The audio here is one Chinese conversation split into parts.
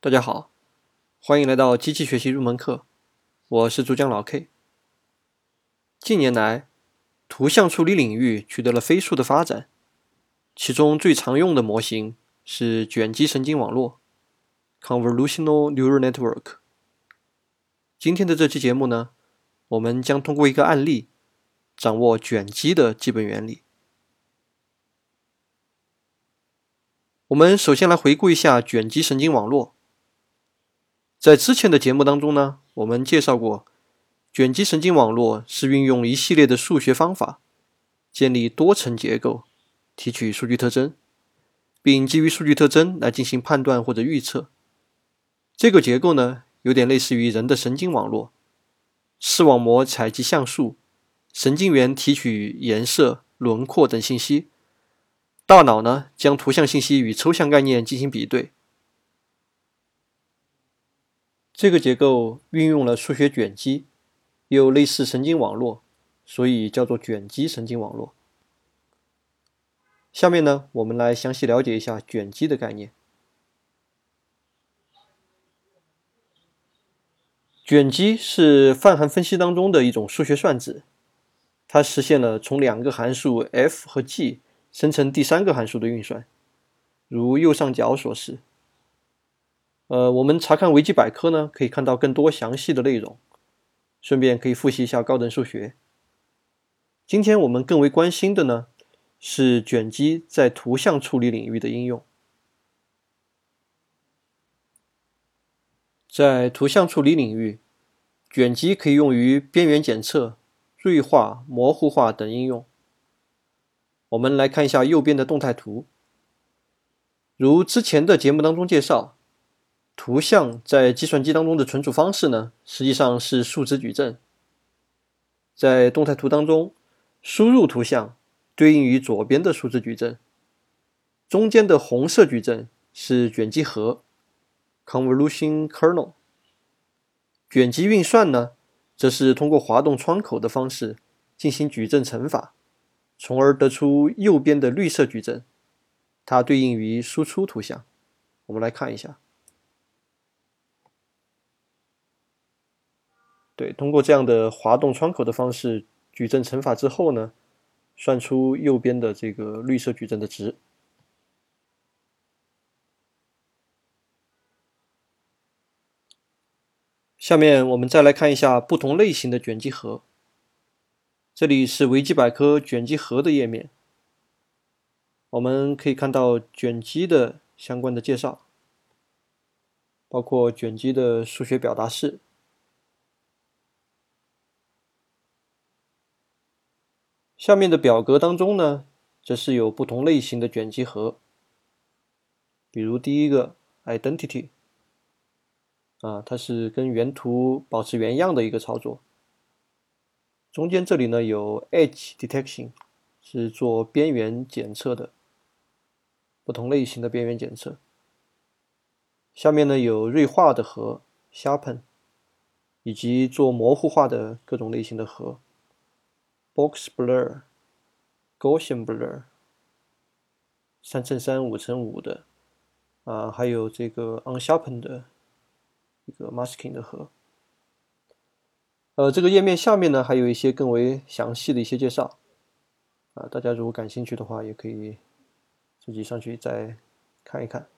大家好，欢迎来到机器学习入门课，我是主讲老 K。近年来，图像处理领域取得了飞速的发展，其中最常用的模型是卷积神经网络 （Convolutional Neural Network）。今天的这期节目呢，我们将通过一个案例，掌握卷积的基本原理。我们首先来回顾一下卷积神经网络。在之前的节目当中呢，我们介绍过，卷积神经网络是运用一系列的数学方法，建立多层结构，提取数据特征，并基于数据特征来进行判断或者预测。这个结构呢，有点类似于人的神经网络，视网膜采集像素，神经元提取颜色、轮廓等信息。大脑呢，将图像信息与抽象概念进行比对。这个结构运用了数学卷积，又类似神经网络，所以叫做卷积神经网络。下面呢，我们来详细了解一下卷积的概念。卷积是泛函分析当中的一种数学算子，它实现了从两个函数 f 和 g。生成第三个函数的运算，如右上角所示。呃，我们查看维基百科呢，可以看到更多详细的内容，顺便可以复习一下高等数学。今天我们更为关心的呢，是卷积在图像处理领域的应用。在图像处理领域，卷积可以用于边缘检测、锐化、模糊化等应用。我们来看一下右边的动态图。如之前的节目当中介绍，图像在计算机当中的存储方式呢，实际上是数值矩阵。在动态图当中，输入图像对应于左边的数值矩阵，中间的红色矩阵是卷积核 （convolution kernel）。卷积运算呢，则是通过滑动窗口的方式进行矩阵乘法。从而得出右边的绿色矩阵，它对应于输出图像。我们来看一下，对，通过这样的滑动窗口的方式矩阵乘法之后呢，算出右边的这个绿色矩阵的值。下面我们再来看一下不同类型的卷积核。这里是维基百科卷积核的页面，我们可以看到卷积的相关的介绍，包括卷积的数学表达式。下面的表格当中呢，则是有不同类型的卷积核，比如第一个 identity，啊，它是跟原图保持原样的一个操作。中间这里呢有 edge detection，是做边缘检测的，不同类型的边缘检测。下面呢有锐化的核 sharpen，以及做模糊化的各种类型的核 box blur、Gaussian blur、三乘三、五乘五的，啊，还有这个 unsharpened 的一个 masking 的核。呃，这个页面下面呢，还有一些更为详细的一些介绍，啊，大家如果感兴趣的话，也可以自己上去再看一看。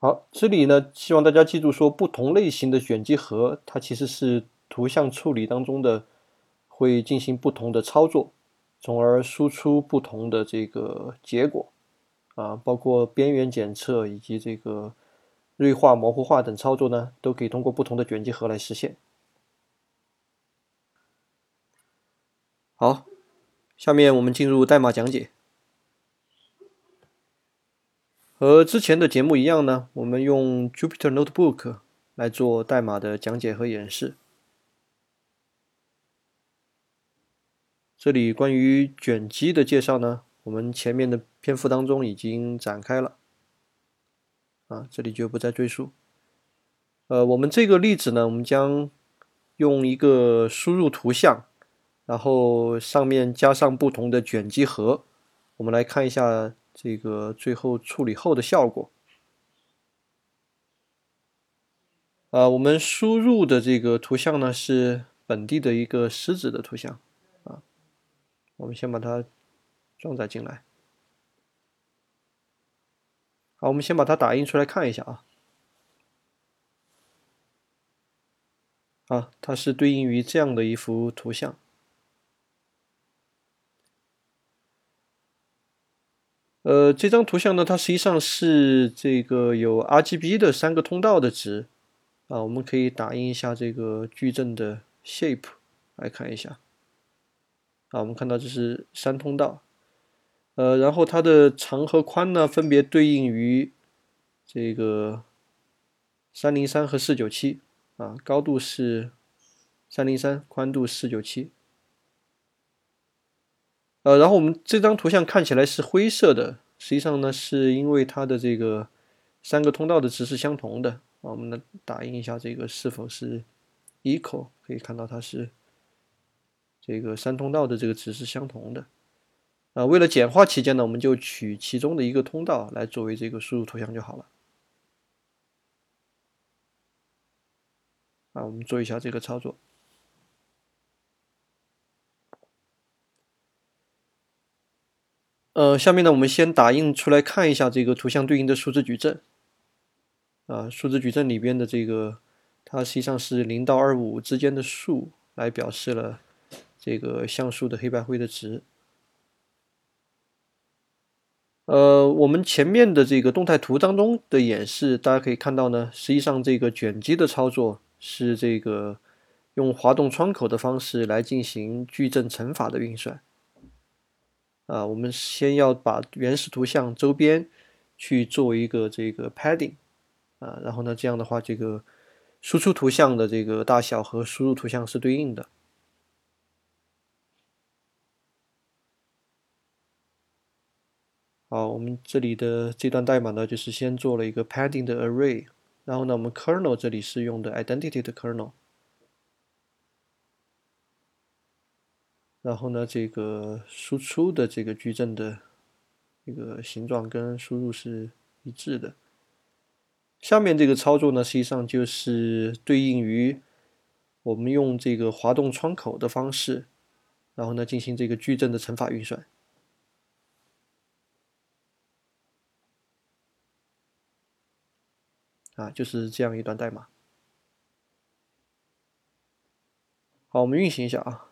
好，这里呢，希望大家记住，说不同类型的卷积核，它其实是图像处理当中的会进行不同的操作，从而输出不同的这个结果，啊，包括边缘检测以及这个。锐化、模糊化等操作呢，都可以通过不同的卷积核来实现。好，下面我们进入代码讲解。和之前的节目一样呢，我们用 Jupyter Notebook 来做代码的讲解和演示。这里关于卷积的介绍呢，我们前面的篇幅当中已经展开了。啊，这里就不再赘述。呃，我们这个例子呢，我们将用一个输入图像，然后上面加上不同的卷积核，我们来看一下这个最后处理后的效果。啊，我们输入的这个图像呢是本地的一个狮子的图像啊，我们先把它装载进来。好，我们先把它打印出来看一下啊。啊，它是对应于这样的一幅图像。呃，这张图像呢，它实际上是这个有 RGB 的三个通道的值。啊，我们可以打印一下这个矩阵的 shape 来看一下。啊，我们看到这是三通道，呃，然后它的长和宽呢，分别对应于这个三零三和四九七。啊，高度是三零三，宽度四九七。呃，然后我们这张图像看起来是灰色的，实际上呢，是因为它的这个三个通道的值是相同的。啊我们来打印一下这个是否是 equal，可以看到它是这个三通道的这个值是相同的。啊，为了简化起见呢，我们就取其中的一个通道来作为这个输入图像就好了。啊，我们做一下这个操作。呃，下面呢，我们先打印出来看一下这个图像对应的数字矩阵。啊，数字矩阵里边的这个，它实际上是零到二五之间的数来表示了这个像素的黑白灰的值。呃，我们前面的这个动态图当中的演示，大家可以看到呢，实际上这个卷积的操作是这个用滑动窗口的方式来进行矩阵乘法的运算。啊，我们先要把原始图像周边去做一个这个 padding。啊，然后呢，这样的话，这个输出图像的这个大小和输入图像是对应的。好，我们这里的这段代码呢，就是先做了一个 padding 的 array，然后呢，我们 kernel 这里是用的 identity 的 kernel，然后呢，这个输出的这个矩阵的一个形状跟输入是一致的。下面这个操作呢，实际上就是对应于我们用这个滑动窗口的方式，然后呢进行这个矩阵的乘法运算。啊，就是这样一段代码。好，我们运行一下啊。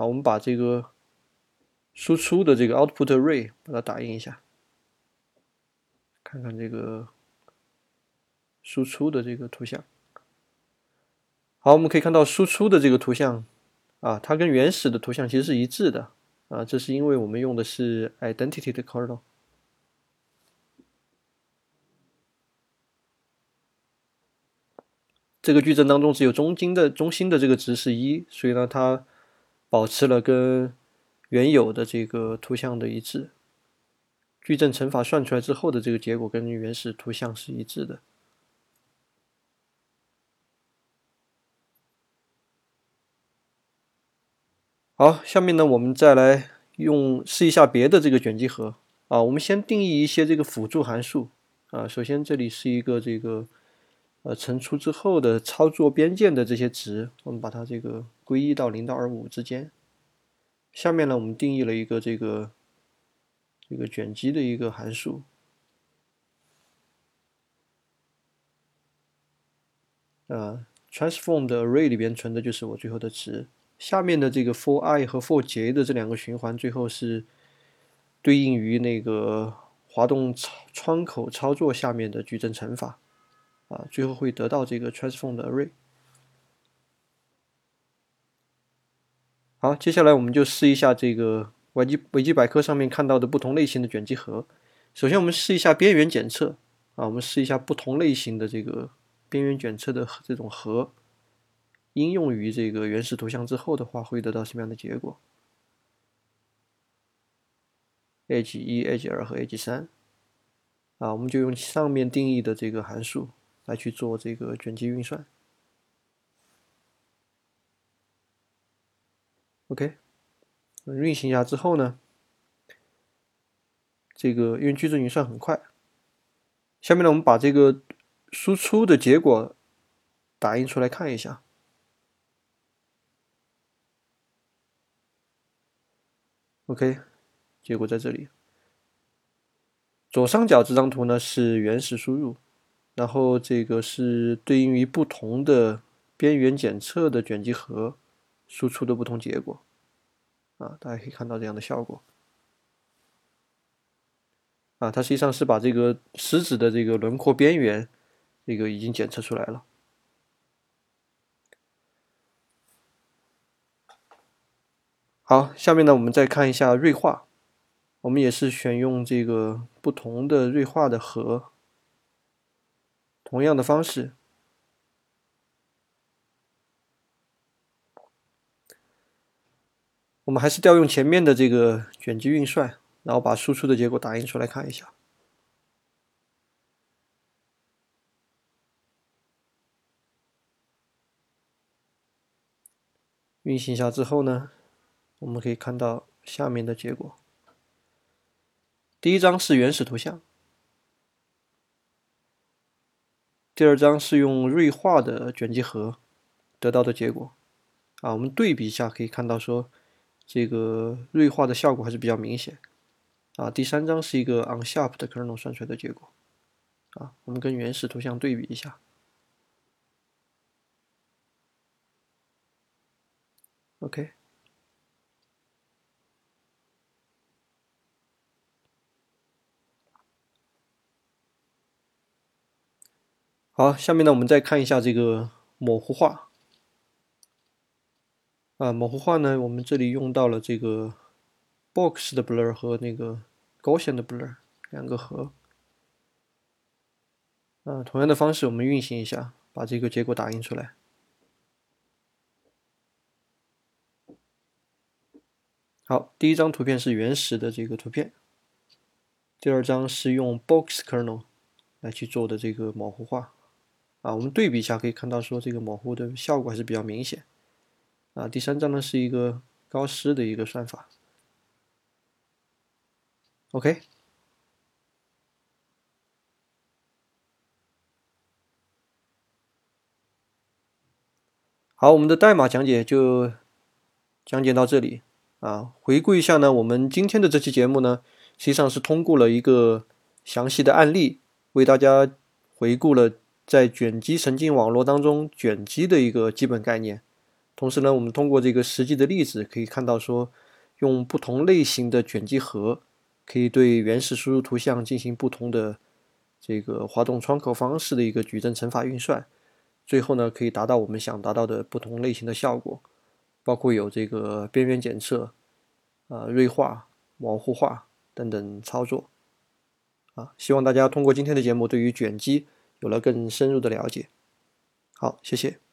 好，我们把这个输出的这个 output array 把它打印一下。看看这个输出的这个图像，好，我们可以看到输出的这个图像啊，它跟原始的图像其实是一致的啊，这是因为我们用的是 identity 的 kernel。这个矩阵当中只有中心的中心的这个值是一，所以呢，它保持了跟原有的这个图像的一致。矩阵乘法算出来之后的这个结果跟原始图像是一致的。好，下面呢，我们再来用试一下别的这个卷积核啊。我们先定义一些这个辅助函数啊。首先，这里是一个这个呃乘除之后的操作边界的这些值，我们把它这个归一到零到二五之间。下面呢，我们定义了一个这个。一个卷积的一个函数，啊，transform 的 array 里边存的就是我最后的值。下面的这个 for i 和 for j 的这两个循环，最后是对应于那个滑动窗口操作下面的矩阵乘法，啊，最后会得到这个 transform 的 array。好，接下来我们就试一下这个。维基维基百科上面看到的不同类型的卷积核，首先我们试一下边缘检测啊，我们试一下不同类型的这个边缘检测的这种核，应用于这个原始图像之后的话，会得到什么样的结果？H 一、H 二和 H 三啊，我们就用上面定义的这个函数来去做这个卷积运算。OK。运行一下之后呢，这个因为矩阵运算很快，下面呢我们把这个输出的结果打印出来看一下。OK，结果在这里。左上角这张图呢是原始输入，然后这个是对应于不同的边缘检测的卷积核输出的不同结果。啊，大家可以看到这样的效果。啊，它实际上是把这个食指的这个轮廓边缘，这个已经检测出来了。好，下面呢，我们再看一下锐化。我们也是选用这个不同的锐化的核，同样的方式，我们还是调用前面的这个卷积运算，然后把输出的结果打印出来看一下。运行一下之后呢？我们可以看到下面的结果。第一张是原始图像，第二张是用锐化的卷积核得到的结果。啊，我们对比一下，可以看到说这个锐化的效果还是比较明显。啊，第三张是一个 unsharp 的 kernel 算出来的结果。啊，我们跟原始图像对比一下。OK。好，下面呢，我们再看一下这个模糊化。啊，模糊化呢，我们这里用到了这个 box 的 blur 和那个 Gaussian 的 blur 两个核。啊，同样的方式，我们运行一下，把这个结果打印出来。好，第一张图片是原始的这个图片，第二张是用 box kernel 来去做的这个模糊化。啊，我们对比一下，可以看到说这个模糊的效果还是比较明显。啊，第三张呢是一个高斯的一个算法。OK，好，我们的代码讲解就讲解到这里。啊，回顾一下呢，我们今天的这期节目呢，实际上是通过了一个详细的案例，为大家回顾了。在卷积神经网络当中，卷积的一个基本概念。同时呢，我们通过这个实际的例子，可以看到说，用不同类型的卷积核，可以对原始输入图像进行不同的这个滑动窗口方式的一个矩阵乘法运算，最后呢，可以达到我们想达到的不同类型的效果，包括有这个边缘检测、啊锐化、模糊化等等操作。啊，希望大家通过今天的节目，对于卷积。有了更深入的了解，好，谢谢。